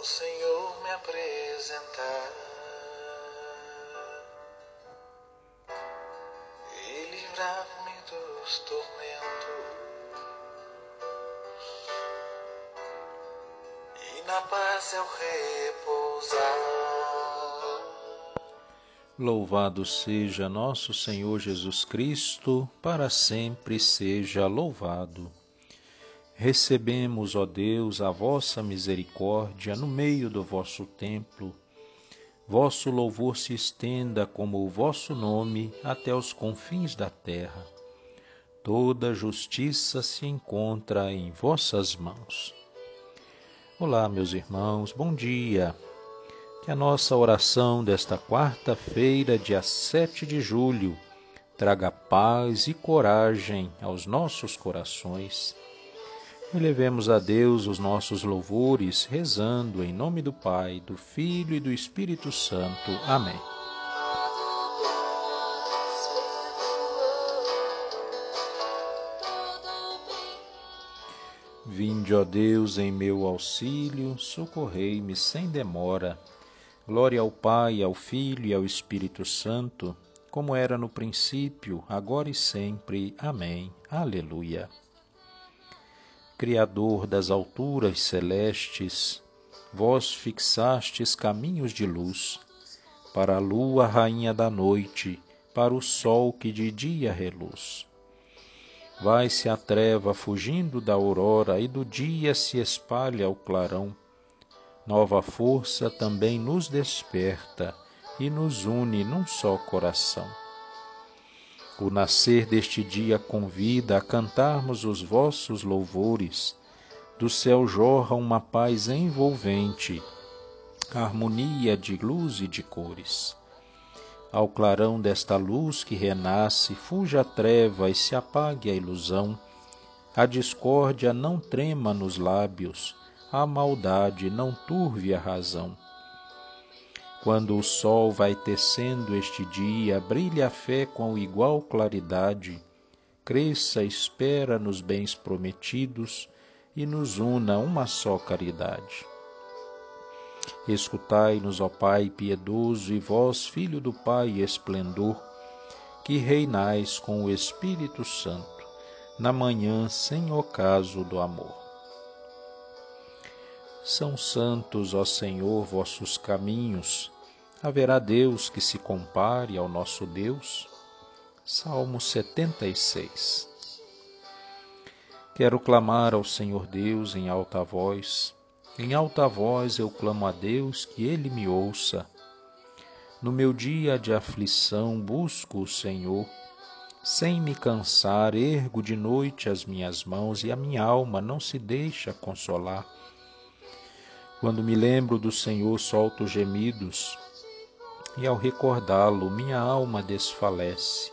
ao Senhor me apresentar e livrar-me dos tormentos e na paz eu repousar. Louvado seja nosso Senhor Jesus Cristo, para sempre seja louvado. Recebemos, ó Deus, a vossa misericórdia no meio do vosso templo. Vosso louvor se estenda como o vosso nome até os confins da terra. Toda justiça se encontra em vossas mãos. Olá, meus irmãos, bom dia. Que a nossa oração desta quarta-feira, dia 7 de julho, traga paz e coragem aos nossos corações. Elevemos a Deus os nossos louvores, rezando em nome do Pai, do Filho e do Espírito Santo. Amém. Vinde, ó Deus, em meu auxílio, socorrei-me sem demora. Glória ao Pai, ao Filho e ao Espírito Santo, como era no princípio, agora e sempre. Amém. Aleluia. Criador das alturas celestes, vós fixastes caminhos de luz, para a lua, rainha da noite, para o sol que de dia reluz. Vai-se a treva fugindo da aurora, e do dia se espalha o clarão nova força também nos desperta e nos une num só coração. O nascer deste dia convida a cantarmos os vossos louvores. Do céu jorra uma paz envolvente, harmonia de luz e de cores. Ao clarão desta luz que renasce, fuja a treva e se apague a ilusão. A discórdia não trema nos lábios, a maldade não turve a razão. Quando o sol vai tecendo este dia, brilha a fé com igual claridade, cresça espera nos bens prometidos e nos una uma só caridade. Escutai-nos, ó Pai piedoso, e vós, Filho do Pai esplendor, que reinais com o Espírito Santo, na manhã sem ocaso do amor. São santos, ó Senhor, vossos caminhos. Haverá Deus que se compare ao nosso Deus? Salmo 76 Quero clamar ao Senhor Deus em alta voz. Em alta voz eu clamo a Deus que Ele me ouça. No meu dia de aflição busco o Senhor. Sem me cansar, ergo de noite as minhas mãos e a minha alma não se deixa consolar. Quando me lembro do Senhor, solto gemidos, e ao recordá-lo, minha alma desfalece.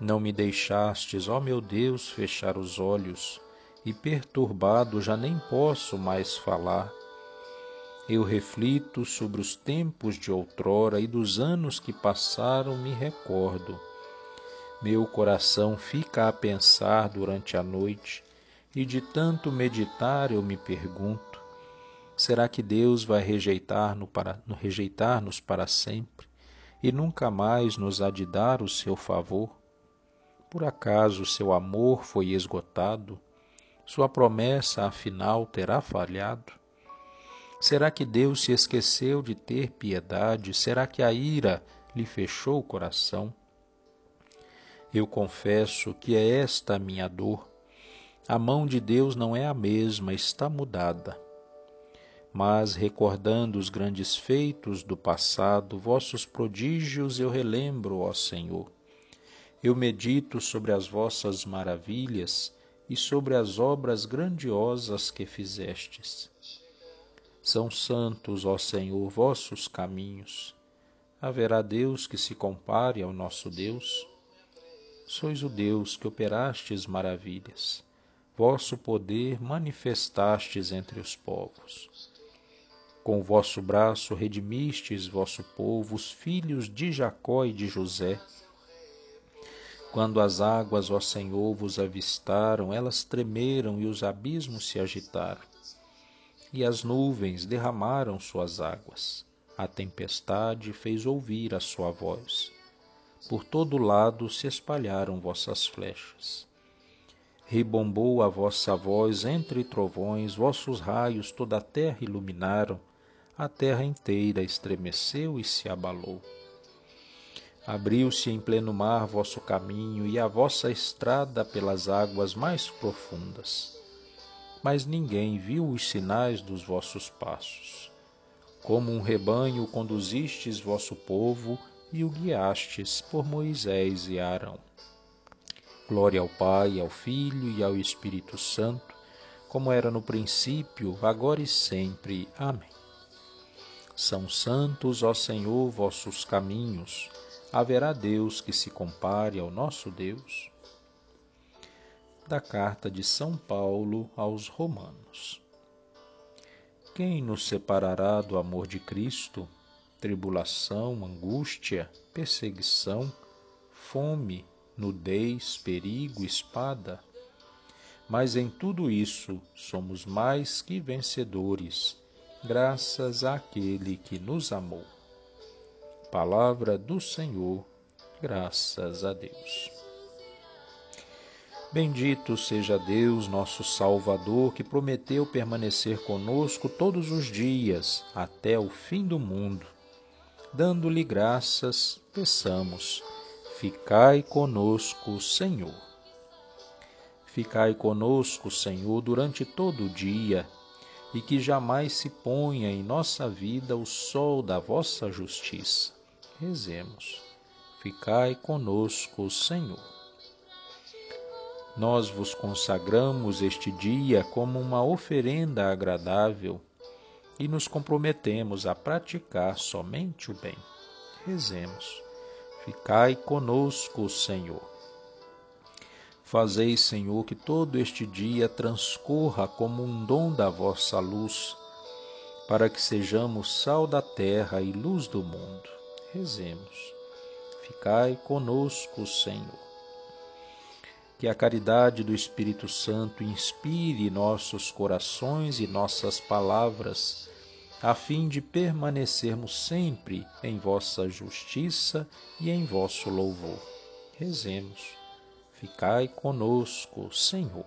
Não me deixastes, ó meu Deus, fechar os olhos, e perturbado já nem posso mais falar. Eu reflito sobre os tempos de outrora e dos anos que passaram me recordo. Meu coração fica a pensar durante a noite, e de tanto meditar eu me pergunto: Será que Deus vai rejeitar-nos para, rejeitar para sempre e nunca mais nos há de dar o seu favor? Por acaso seu amor foi esgotado? Sua promessa, afinal, terá falhado? Será que Deus se esqueceu de ter piedade? Será que a ira lhe fechou o coração? Eu confesso que é esta a minha dor. A mão de Deus não é a mesma, está mudada mas recordando os grandes feitos do passado, vossos prodígios eu relembro, ó Senhor. Eu medito sobre as vossas maravilhas e sobre as obras grandiosas que fizestes. São santos, ó Senhor, vossos caminhos. Haverá Deus que se compare ao nosso Deus? Sois o Deus que operastes maravilhas. Vosso poder manifestastes entre os povos. Com vosso braço redimistes vosso povo, os filhos de Jacó e de José. Quando as águas, ó Senhor, vos avistaram, elas tremeram e os abismos se agitaram. e as nuvens derramaram suas águas. A tempestade fez ouvir a sua voz. Por todo lado se espalharam vossas flechas. Ribombou a vossa voz entre trovões, vossos raios toda a terra iluminaram, a terra inteira estremeceu e se abalou. Abriu-se em pleno mar vosso caminho e a vossa estrada pelas águas mais profundas. Mas ninguém viu os sinais dos vossos passos. Como um rebanho conduzistes vosso povo e o guiastes por Moisés e Arão. Glória ao Pai, ao Filho e ao Espírito Santo, como era no princípio, agora e sempre. Amém. São santos, ó Senhor, vossos caminhos. Haverá Deus que se compare ao nosso Deus? Da carta de São Paulo aos Romanos. Quem nos separará do amor de Cristo? Tribulação, angústia, perseguição, fome, nudez, perigo, espada. Mas em tudo isso somos mais que vencedores, graças àquele que nos amou. Palavra do Senhor, graças a Deus. Bendito seja Deus, nosso Salvador, que prometeu permanecer conosco todos os dias, até o fim do mundo. Dando-lhe graças, peçamos Ficai conosco, Senhor. Ficai conosco, Senhor, durante todo o dia, e que jamais se ponha em nossa vida o sol da vossa justiça. Rezemos. Ficai conosco, Senhor. Nós vos consagramos este dia como uma oferenda agradável e nos comprometemos a praticar somente o bem. Rezemos. Ficai conosco, Senhor. Fazei, Senhor, que todo este dia transcorra como um dom da vossa luz, para que sejamos sal da terra e luz do mundo. Rezemos. Ficai conosco, Senhor. Que a caridade do Espírito Santo inspire nossos corações e nossas palavras a fim de permanecermos sempre em vossa justiça e em vosso louvor. Rezemos. Ficai conosco, Senhor.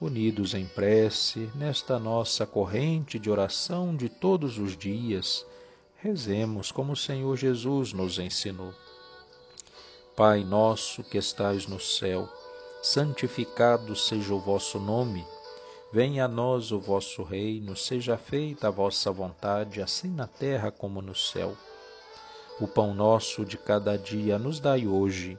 Unidos em prece, nesta nossa corrente de oração de todos os dias, rezemos como o Senhor Jesus nos ensinou. Pai nosso que estais no céu, santificado seja o vosso nome. Venha a nós o vosso reino, seja feita a vossa vontade, assim na terra como no céu. O pão nosso de cada dia nos dai hoje.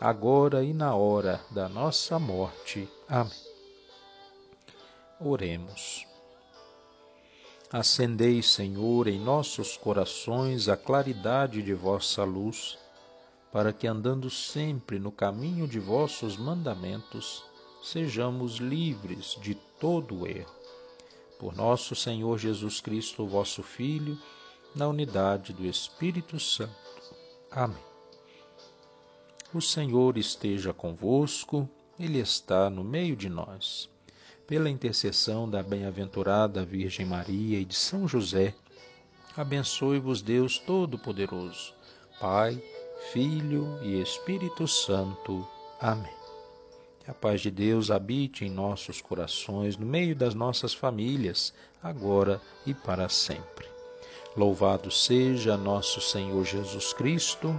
agora e na hora da nossa morte. Amém. Oremos. Acendei, Senhor, em nossos corações a claridade de vossa luz, para que, andando sempre no caminho de vossos mandamentos, sejamos livres de todo erro. Por nosso Senhor Jesus Cristo, vosso Filho, na unidade do Espírito Santo. Amém. O Senhor esteja convosco, Ele está no meio de nós. Pela intercessão da bem-aventurada Virgem Maria e de São José, abençoe-vos Deus Todo-Poderoso, Pai, Filho e Espírito Santo. Amém. Que a paz de Deus habite em nossos corações, no meio das nossas famílias, agora e para sempre. Louvado seja nosso Senhor Jesus Cristo,